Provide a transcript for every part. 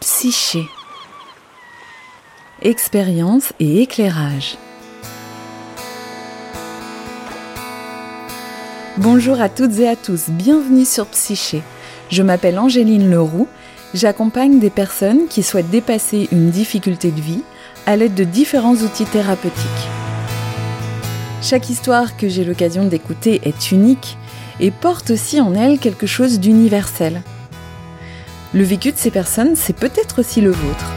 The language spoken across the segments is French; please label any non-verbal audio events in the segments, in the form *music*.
Psyché. Expérience et éclairage. Bonjour à toutes et à tous, bienvenue sur Psyché. Je m'appelle Angéline Leroux, j'accompagne des personnes qui souhaitent dépasser une difficulté de vie à l'aide de différents outils thérapeutiques. Chaque histoire que j'ai l'occasion d'écouter est unique et porte aussi en elle quelque chose d'universel. Le vécu de ces personnes, c'est peut-être aussi le vôtre.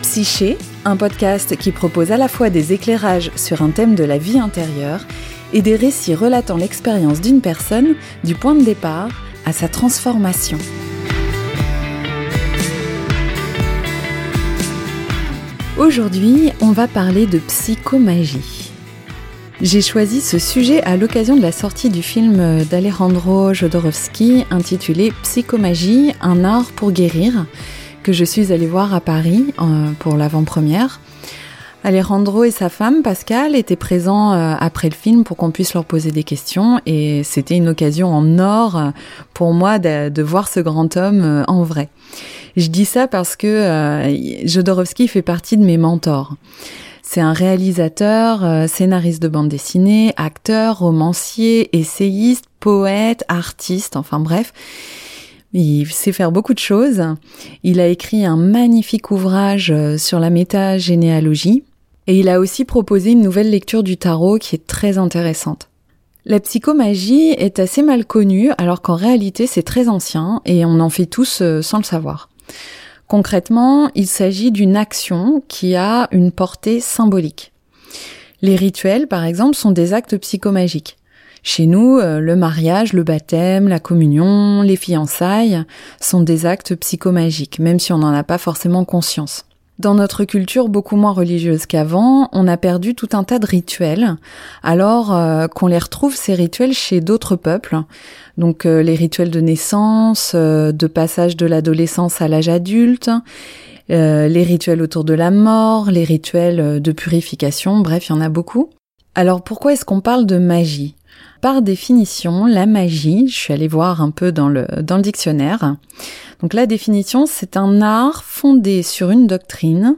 Psyché, un podcast qui propose à la fois des éclairages sur un thème de la vie intérieure et des récits relatant l'expérience d'une personne du point de départ à sa transformation. Aujourd'hui, on va parler de psychomagie. J'ai choisi ce sujet à l'occasion de la sortie du film d'Alejandro Jodorowsky intitulé Psychomagie, un art pour guérir, que je suis allée voir à Paris euh, pour l'avant-première. Alejandro et sa femme Pascal étaient présents euh, après le film pour qu'on puisse leur poser des questions et c'était une occasion en or pour moi de, voir ce grand homme euh, en vrai. Je dis ça parce que Jodorowsky fait partie de mes mentors. C'est un réalisateur, scénariste de bande dessinée, acteur, romancier, essayiste, poète, artiste, enfin bref. Il sait faire beaucoup de choses. Il a écrit un magnifique ouvrage sur la métagénéalogie et il a aussi proposé une nouvelle lecture du tarot qui est très intéressante. La psychomagie est assez mal connue alors qu'en réalité c'est très ancien et on en fait tous euh, sans le savoir. Concrètement, il s'agit d'une action qui a une portée symbolique. Les rituels, par exemple, sont des actes psychomagiques. Chez nous, euh, le mariage, le baptême, la communion, les fiançailles sont des actes psychomagiques, même si on n'en a pas forcément conscience. Dans notre culture beaucoup moins religieuse qu'avant, on a perdu tout un tas de rituels, alors euh, qu'on les retrouve ces rituels chez d'autres peuples. Donc euh, les rituels de naissance, euh, de passage de l'adolescence à l'âge adulte, les rituels autour de la mort, les rituels de purification, bref, il y en a beaucoup. Alors pourquoi est-ce qu'on parle de magie? Par définition, la magie, je suis allée voir un peu dans le, dans le dictionnaire, donc la définition, c'est un art fondé sur une doctrine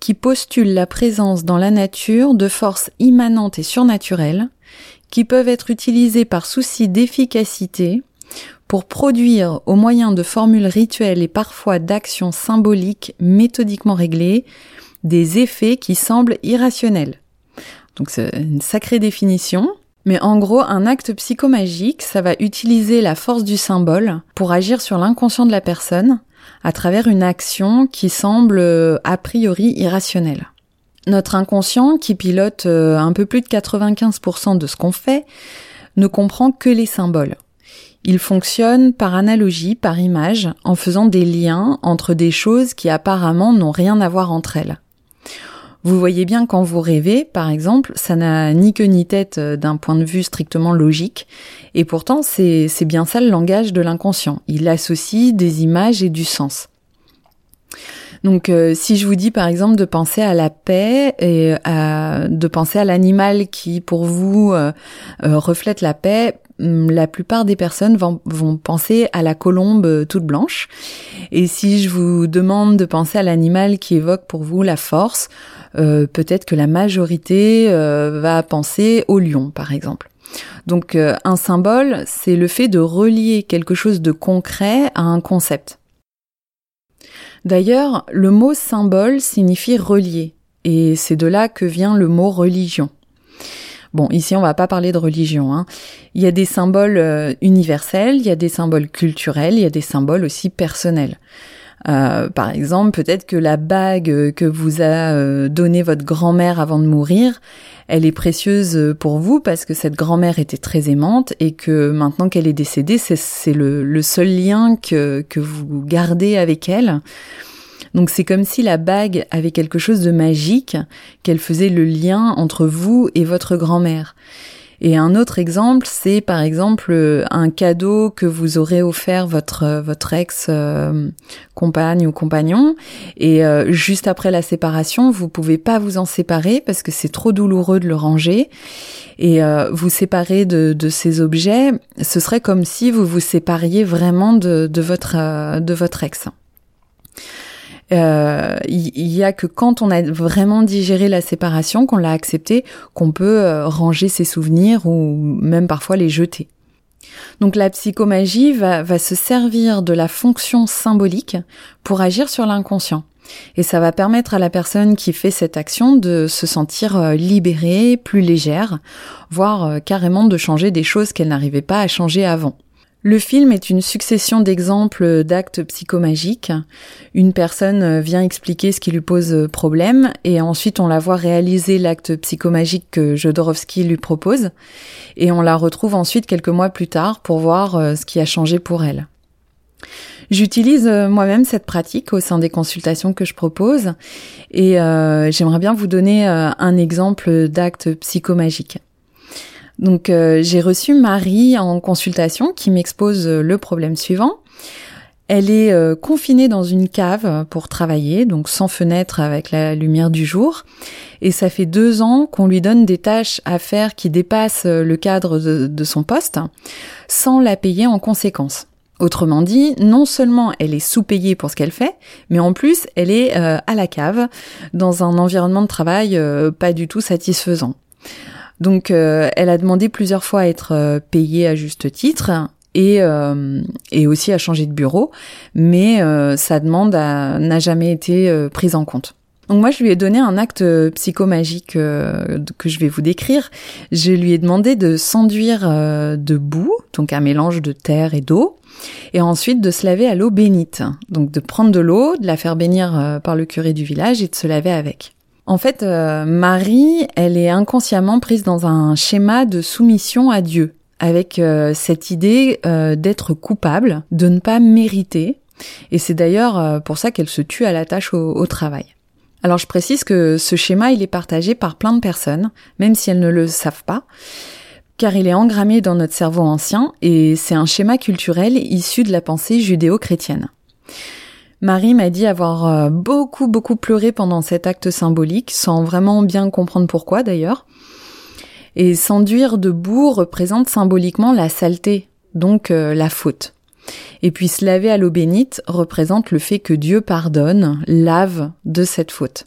qui postule la présence dans la nature de forces immanentes et surnaturelles qui peuvent être utilisées par souci d'efficacité pour produire, au moyen de formules rituelles et parfois d'actions symboliques méthodiquement réglées, des effets qui semblent irrationnels. Donc c'est une sacrée définition. Mais en gros, un acte psychomagique, ça va utiliser la force du symbole pour agir sur l'inconscient de la personne à travers une action qui semble euh, a priori irrationnelle. Notre inconscient, qui pilote euh, un peu plus de 95% de ce qu'on fait, ne comprend que les symboles. Il fonctionne par analogie, par image, en faisant des liens entre des choses qui apparemment n'ont rien à voir entre elles. Vous voyez bien quand vous rêvez, par exemple, ça n'a ni queue ni tête euh, d'un point de vue strictement logique, et pourtant c'est bien ça le langage de l'inconscient. Il associe des images et du sens. Donc euh, si je vous dis par exemple de penser à la paix et de penser à l'animal qui pour vous euh, reflète la paix, hum, la plupart des personnes vont, vont, penser à la colombe toute blanche. Et si je vous demande de penser à l'animal qui évoque pour vous la force, euh, peut-être que la majorité euh, va penser au lion, par exemple. Donc euh, un symbole, c'est le fait de relier quelque chose de concret à un concept. D'ailleurs, le mot symbole signifie relier, et c'est de là que vient le mot religion. Bon, ici on va pas parler de religion. Hein. Il y a des symboles universels, il y a des symboles culturels, il y a des symboles aussi personnels. Euh, par exemple, peut-être que la bague que vous a euh, donnée votre grand-mère avant de mourir, elle est précieuse pour vous parce que cette grand-mère était très aimante et que maintenant qu'elle est décédée, c'est le, seul lien que, que vous gardez avec elle. Donc c'est comme si la bague avait quelque chose de magique, qu'elle faisait le lien entre vous et votre grand-mère. Et un autre exemple, c'est par exemple euh, un cadeau que vous aurez offert votre euh, votre ex euh, compagne ou compagnon et juste après la séparation, vous pouvez pas vous en séparer parce que c'est trop douloureux de le ranger et vous séparer de, de ces objets, ce serait comme si vous vous sépariez vraiment de, de votre de votre ex. Euh, il y, a que quand on a vraiment digéré la séparation, qu'on l'a accepté, qu'on peut euh, ranger ses souvenirs ou même parfois les jeter. Donc la psychomagie va, va se servir de la fonction symbolique pour agir sur l'inconscient. Et ça va permettre à la personne qui fait cette action de se sentir euh, libérée, plus légère, voire carrément de changer des choses qu'elle n'arrivait pas à changer avant. Le film est une succession d'exemples d'actes psychomagiques. Une personne vient expliquer ce qui lui pose problème et ensuite on la voit réaliser l'acte psychomagique que Jodorowsky lui propose et on la retrouve ensuite quelques mois plus tard pour voir euh, ce qui a changé pour elle. J'utilise euh, moi-même cette pratique au sein des consultations que je propose et euh, j'aimerais bien vous donner un exemple d'acte psychomagique. Donc euh, j'ai reçu Marie en consultation qui m'expose euh, le problème suivant. Elle est euh, confinée dans une cave pour travailler, donc sans fenêtre avec la lumière du jour. Et ça fait deux ans qu'on lui donne des tâches à faire qui dépassent le cadre de, son poste, sans la payer en conséquence. Autrement dit, non seulement elle est sous-payée pour ce qu'elle fait, mais en plus elle est à la cave, dans un environnement de travail pas du tout satisfaisant. Donc euh, elle a demandé plusieurs fois à être euh, payée à juste titre et, euh, et aussi à changer de bureau, mais sa demande n'a jamais été prise en compte. Donc moi, je lui ai donné un acte psychomagique que je vais vous décrire. Je lui ai demandé de s'enduire de boue, donc un mélange de terre et d'eau, et ensuite de se laver à l'eau bénite. Donc de prendre de l'eau, de la faire bénir par le curé du village et de se laver avec. En fait, euh, Marie, elle est inconsciemment prise dans un schéma de soumission à Dieu, avec euh, cette idée euh, d'être coupable, de ne pas mériter. Et c'est d'ailleurs pour ça qu'elle se tue à la tâche au, au, travail. Alors je précise que ce schéma, il est partagé par plein de personnes, même si elles ne le savent pas, car il est engrammé dans notre cerveau ancien et c'est un schéma culturel issu de la pensée judéo-chrétienne. Marie m'a dit avoir euh, beaucoup beaucoup pleuré pendant cet acte symbolique, sans vraiment bien comprendre pourquoi d'ailleurs. Et s'enduire de boue représente symboliquement la saleté, donc euh, la faute. Et puis se laver à l'eau bénite représente le fait que Dieu pardonne, lave de cette faute.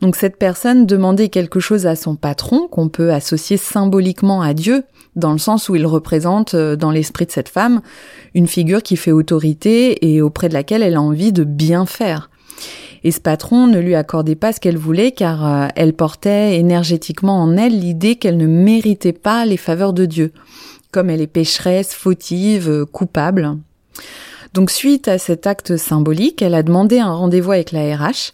Donc cette personne demandait quelque chose à son patron qu'on peut associer symboliquement à Dieu, dans le sens où il représente euh, dans l'esprit de cette femme une figure qui fait autorité et auprès de laquelle elle a envie de bien faire. Et ce patron ne lui accordait pas ce qu'elle voulait car euh, elle portait énergétiquement en elle l'idée qu'elle ne méritait pas les faveurs de Dieu, comme elle est pécheresse, fautive, euh, coupable. Donc suite à cet acte symbolique, elle a demandé un rendez-vous avec la RH.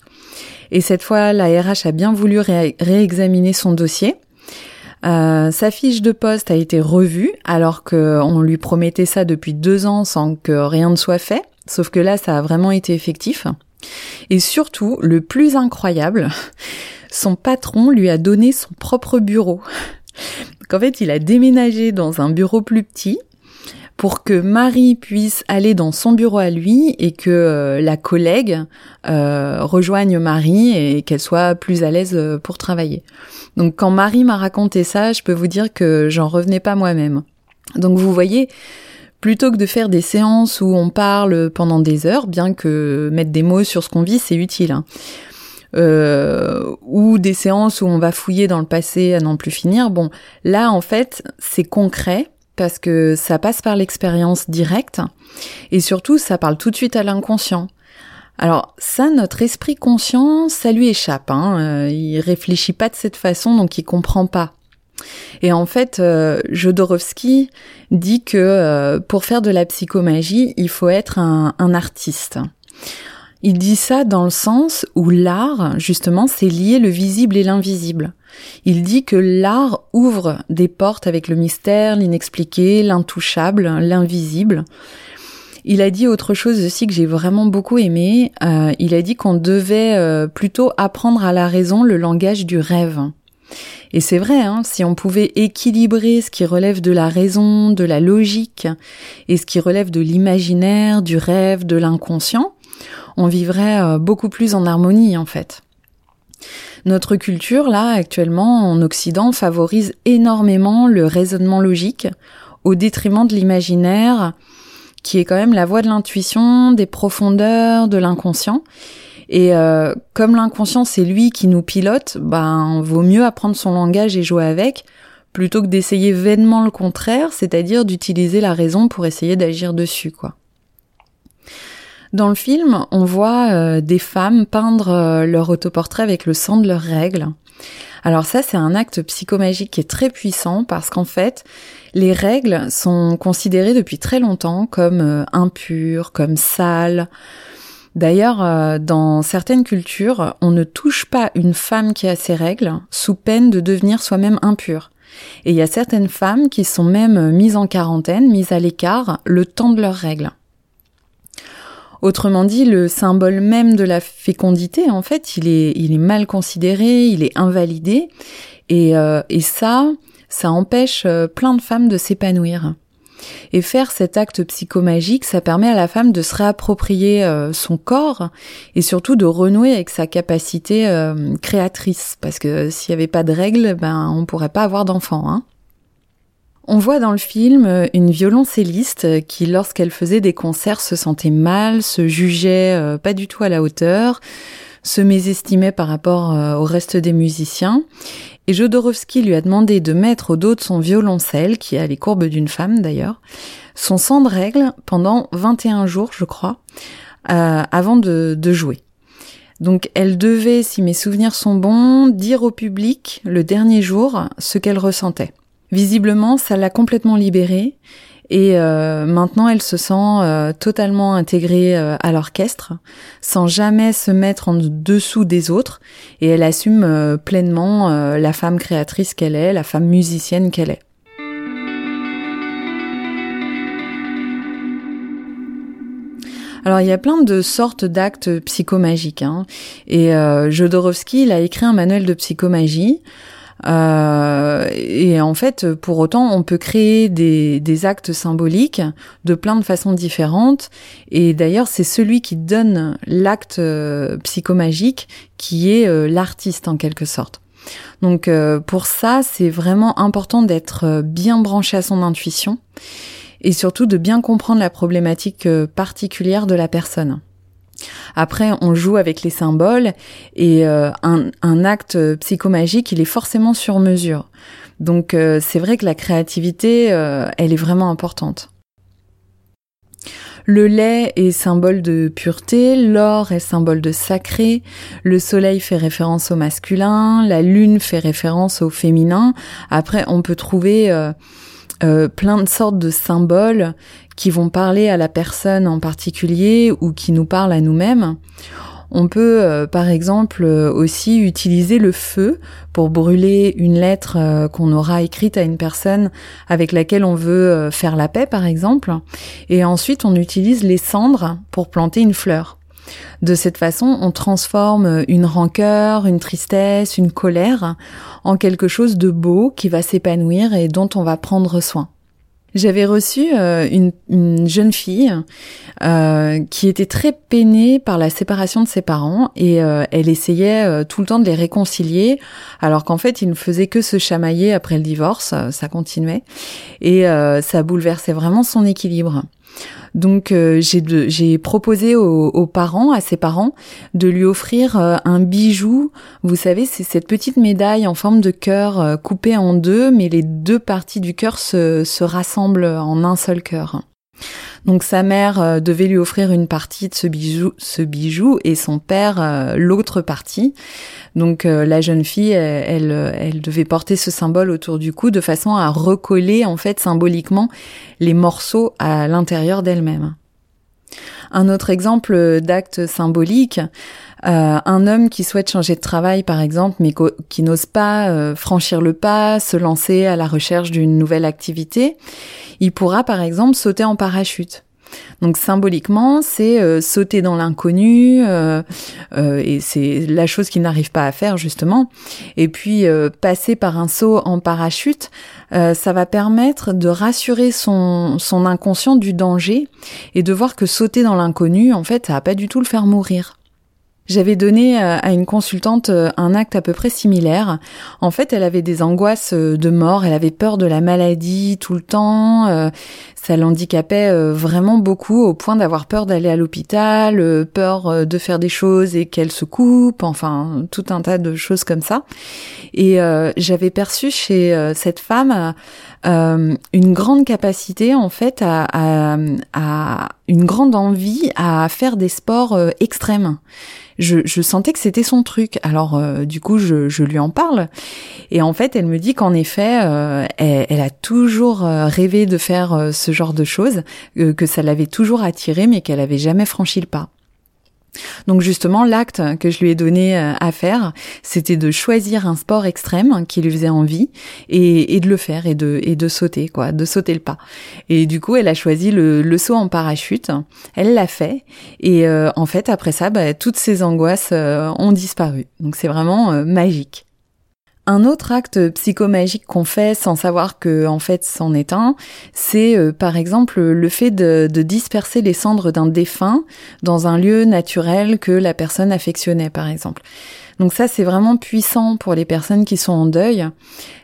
Et cette fois, la RH a bien voulu réexaminer son dossier euh, sa fiche de poste a été revue alors qu'on lui promettait ça depuis deux ans sans que rien ne soit fait. Sauf que là, ça a vraiment été effectif. Et surtout, le plus incroyable, *laughs* son patron lui a donné son propre bureau. *laughs* Qu'en fait, il a déménagé dans un bureau plus petit pour que Marie puisse aller dans son bureau à lui et que euh, la collègue euh, rejoigne Marie et qu'elle soit plus à l'aise euh, pour travailler. Donc quand Marie m'a raconté ça, je peux vous dire que j'en revenais pas moi-même. Donc vous voyez, plutôt que de faire des séances où on parle pendant des heures, bien que mettre des mots sur ce qu'on vit, c'est utile. Hein, ou des séances où on va fouiller dans le passé à n'en plus finir. Bon, là en fait, c'est concret parce que ça passe par l'expérience directe et surtout ça parle tout de suite à l'inconscient. Alors ça, notre esprit conscient, ça lui échappe. Hein. Euh, il réfléchit pas de cette façon, donc il comprend pas. Et en fait, euh, Jodorowsky dit que euh, pour faire de la psychomagie, il faut être un, un artiste. Il dit ça dans le sens où l'art, justement, c'est lier le visible et l'invisible. Il dit que l'art ouvre des portes avec le mystère, l'inexpliqué, l'intouchable, l'invisible. Il a dit autre chose aussi que j'ai vraiment beaucoup aimé. Euh, il a dit qu'on devait euh, plutôt apprendre à la raison le langage du rêve. Et c'est vrai, hein, si on pouvait équilibrer ce qui relève de la raison, de la logique, et ce qui relève de l'imaginaire, du rêve, de l'inconscient, on vivrait euh, beaucoup plus en harmonie en fait. Notre culture, là, actuellement, en Occident, favorise énormément le raisonnement logique au détriment de l'imaginaire, qui est quand même la voie de l'intuition, des profondeurs, de l'inconscient. Et euh, comme l'inconscient, c'est lui qui nous pilote, ben, vaut mieux apprendre son langage et jouer avec, plutôt que d'essayer vainement le contraire, c'est-à-dire d'utiliser la raison pour essayer d'agir dessus, quoi. Dans le film, on voit euh, des femmes peindre euh, leur autoportrait avec le sang de leurs règles. Alors ça, c'est un acte psychomagique qui est très puissant parce qu'en fait, les règles sont considérées depuis très longtemps comme euh, impures, comme sales. D'ailleurs, dans certaines cultures, on ne touche pas une femme qui a ses règles sous peine de devenir soi-même impure. Et il y a certaines femmes qui sont même mises en quarantaine, mises à l'écart, le temps de leurs règles. Autrement dit, le symbole même de la fécondité, en fait, il est, mal considéré, il est invalidé, et, euh, ça, ça empêche euh, plein de femmes de s'épanouir. Et faire cet acte psychomagique, ça permet à la femme de se réapproprier euh, son corps et surtout de renouer avec sa capacité créatrice. Parce que s'il n'y avait pas de règles, ben on pourrait pas avoir d'enfants. Hein. On voit dans le film euh, une violoncelliste qui, lorsqu'elle faisait des concerts, se sentait mal, se jugeait euh, pas du tout à la hauteur, se mésestimait par rapport euh, au reste des musiciens. Et Jodorowsky lui a demandé de mettre au dos de son violoncelle, qui a les courbes d'une femme d'ailleurs, son sang de règle pendant 21 jours, je crois, avant de, de jouer. Donc elle devait, si mes souvenirs sont bons, dire au public le dernier jour ce qu'elle ressentait. Visiblement, ça l'a complètement libérée et euh, maintenant elle se sent euh, totalement intégrée euh, à l'orchestre sans jamais se mettre en dessous des autres et elle assume pleinement la femme créatrice qu'elle est, la femme musicienne qu'elle est. Alors il y a plein de sortes d'actes psychomagiques hein. et Jodorowsky il a écrit un manuel de psychomagie euh, et en fait, pour autant, on peut créer des, actes symboliques de plein de façons différentes. Et d'ailleurs, c'est celui qui donne l'acte euh, psychomagique qui est euh, l'artiste en quelque sorte. Donc pour ça, c'est vraiment important d'être bien branché à son intuition et surtout de bien comprendre la problématique particulière de la personne. Après, on joue avec les symboles et euh, un, acte psychomagique, il est forcément sur mesure. Donc euh, c'est vrai que la créativité, euh, elle est vraiment importante. Le lait est symbole de pureté, l'or est symbole de sacré, le soleil fait référence au masculin, la lune fait référence au féminin. Après, on peut trouver plein de sortes de symboles qui vont parler à la personne en particulier ou qui nous parlent à nous-mêmes. On peut euh, par exemple euh, aussi utiliser le feu pour brûler une lettre euh, qu'on aura écrite à une personne avec laquelle on veut faire la paix par exemple. Et ensuite on utilise les cendres pour planter une fleur. De cette façon, on transforme une rancœur, une tristesse, une colère en quelque chose de beau qui va s'épanouir et dont on va prendre soin. J'avais reçu euh, une, une, jeune fille euh, qui était très peinée par la séparation de ses parents et euh, elle essayait tout le temps de les réconcilier alors qu'en fait ils ne faisaient que se chamailler après le divorce, ça continuait et ça bouleversait vraiment son équilibre. Donc euh, j'ai proposé aux, parents, à ses parents, de lui offrir euh, un bijou. Vous savez, c'est cette petite médaille en forme de cœur euh, coupée en deux, mais les deux parties du cœur se, se rassemblent en un seul cœur. Donc sa mère euh, devait lui offrir une partie de ce bijou, ce bijou et son père euh, l'autre partie. Donc euh, la jeune fille, elle, elle, devait porter ce symbole autour du cou de façon à recoller en fait symboliquement les morceaux à l'intérieur d'elle-même. Un autre exemple d'acte symbolique, un homme qui souhaite changer de travail par exemple, mais qui n'ose pas franchir le pas, se lancer à la recherche d'une nouvelle activité, il pourra par exemple sauter en parachute. Donc symboliquement, c'est euh, sauter dans l'inconnu, euh, euh, et c'est la chose qu'il n'arrive pas à faire justement. Et puis passer par un saut en parachute, ça va permettre de rassurer son, son inconscient du danger et de voir que sauter dans l'inconnu, en fait, ça va pas du tout le faire mourir. J'avais donné euh, à une consultante euh, un acte à peu près similaire. En fait, elle avait des angoisses euh, de mort, elle avait peur de la maladie tout le temps, ça l'handicapait vraiment beaucoup au point d'avoir peur d'aller à l'hôpital, peur de faire des choses et qu'elle se coupe, enfin tout un tas de choses comme ça. Et j'avais perçu chez cette femme une grande capacité en fait à, à, une grande envie à faire des sports extrêmes je, sentais que c'était son truc. Alors euh, du coup, je, lui en parle. Et en fait, elle me dit qu'en effet, euh, elle, a toujours euh, rêvé de faire ce genre de choses, que ça l'avait toujours attiré, mais qu'elle avait jamais franchi le pas. Donc justement, l'acte que je lui ai donné euh, à faire, c'était de choisir un sport extrême qui lui faisait envie et, de le faire et de, de sauter, quoi, de sauter le pas. Et du coup, elle a choisi le, saut en parachute. Elle l'a fait et euh, en fait, après ça, bah, toutes ses angoisses euh, ont disparu. Donc c'est vraiment magique. Un autre acte psychomagique qu'on fait sans savoir que en fait c'en est un, c'est euh, par exemple le fait de, de disperser les cendres d'un défunt dans un lieu naturel que la personne affectionnait par exemple. Donc ça, c'est vraiment puissant pour les personnes qui sont en deuil.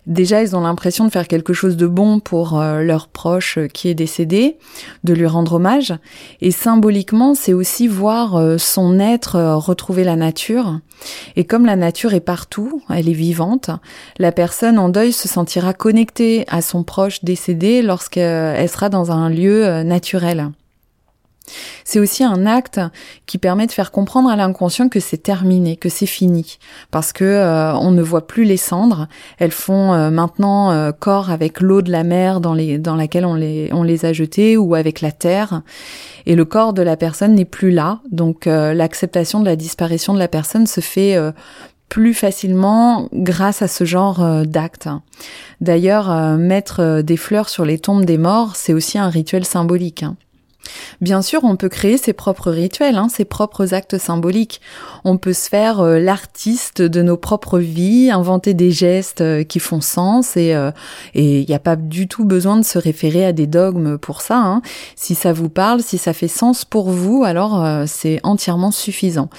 Déjà, ils ont l'impression de faire quelque chose de bon pour euh, leur proche qui est décédé, de lui rendre hommage. Et symboliquement, c'est aussi voir euh, son être euh, retrouver la nature. Et comme la nature est partout, elle est vivante, la personne en deuil se sentira connectée à son proche décédé lorsqu'elle sera dans un lieu naturel. C'est aussi un acte qui permet de faire comprendre à l'inconscient que c'est terminé, que c'est fini, parce que euh, on ne voit plus les cendres. Elles font euh, maintenant euh, corps avec l'eau de la mer dans, laquelle on les, on les a jetées ou avec la terre. Et le corps de la personne n'est plus là, donc l'acceptation de la disparition de la personne se fait plus facilement grâce à ce genre d'acte. D'ailleurs, mettre des fleurs sur les tombes des morts, c'est aussi un rituel symbolique. Hein. Bien sûr, on peut créer ses propres rituels, hein, ses propres actes symboliques. On peut se faire euh, l'artiste de nos propres vies, inventer des gestes euh, qui font sens et euh, il n'y a pas du tout besoin de se référer à des dogmes pour ça. Hein. Si ça vous parle, si ça fait sens pour vous, alors c'est entièrement suffisant.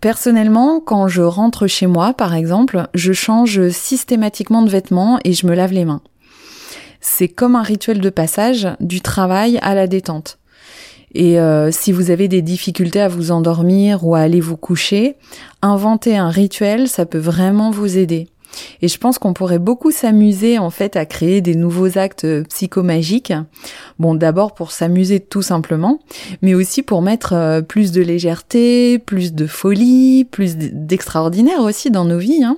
Personnellement, quand je rentre chez moi, par exemple, je change systématiquement de vêtements et je me lave les mains. C'est comme un rituel de passage du travail à la détente. Et euh, si vous avez des difficultés à vous endormir ou à aller vous coucher, inventer un rituel, ça peut vraiment vous aider. Et je pense qu'on pourrait beaucoup s'amuser en fait à créer des nouveaux actes psychomagiques. Bon, d'abord pour s'amuser tout simplement, mais aussi pour mettre euh, plus de légèreté, plus de folie, plus d'extraordinaire aussi dans nos vies. Hein.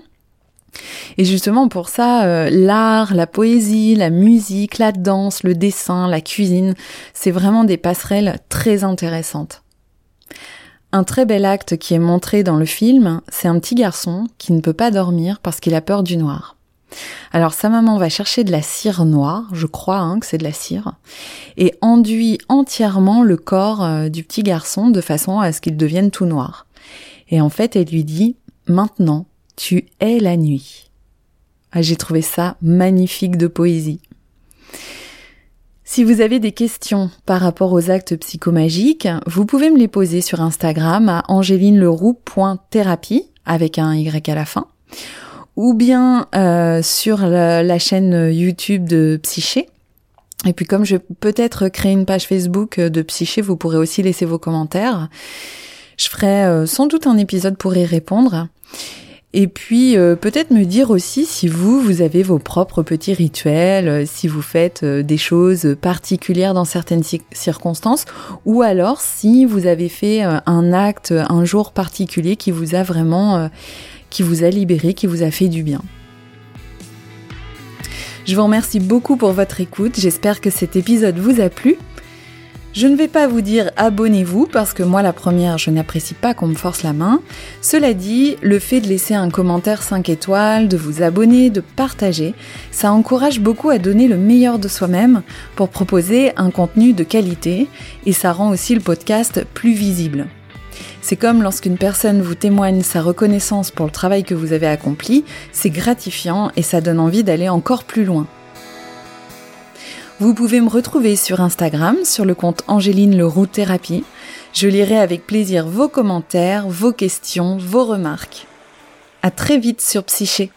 Et justement pour ça, euh, l'art, la poésie, la musique, la danse, le dessin, la cuisine, c'est vraiment des passerelles très intéressantes. Un très bel acte qui est montré dans le film, c'est un petit garçon qui ne peut pas dormir parce qu'il a peur du noir. Alors sa maman va chercher de la cire noire, je crois hein, que c'est de la cire, et enduit entièrement le corps euh, du petit garçon de façon à ce qu'il devienne tout noir. Et en fait, elle lui dit, maintenant, tu es la nuit. Ah, j'ai trouvé ça magnifique de poésie. Si vous avez des questions par rapport aux actes psychomagiques, vous pouvez me les poser sur Instagram à angélineleroux.thérapie avec un Y à la fin, ou bien euh, sur la, chaîne YouTube de Psyché. Et puis comme je vais peut-être créer une page Facebook de Psyché, vous pourrez aussi laisser vos commentaires. Je ferai euh, sans doute un épisode pour y répondre. Et puis euh, peut-être me dire aussi si vous, vous avez vos propres petits rituels, euh, si vous faites euh, des choses particulières dans certaines circonstances, ou alors si vous avez fait un acte, un jour particulier qui vous a vraiment, qui vous a libéré, qui vous a fait du bien. Je vous remercie beaucoup pour votre écoute, j'espère que cet épisode vous a plu. Je ne vais pas vous dire abonnez-vous parce que moi la première je n'apprécie pas qu'on me force la main. Cela dit, le fait de laisser un commentaire 5 étoiles, de vous abonner, de partager, ça encourage beaucoup à donner le meilleur de soi-même pour proposer un contenu de qualité et ça rend aussi le podcast plus visible. C'est comme lorsqu'une personne vous témoigne sa reconnaissance pour le travail que vous avez accompli, c'est gratifiant et ça donne envie d'aller encore plus loin. Vous pouvez me retrouver sur Instagram sur le compte Angéline Leroux Thérapie. Je lirai avec plaisir vos commentaires, vos questions, vos remarques. À très vite sur Psyché.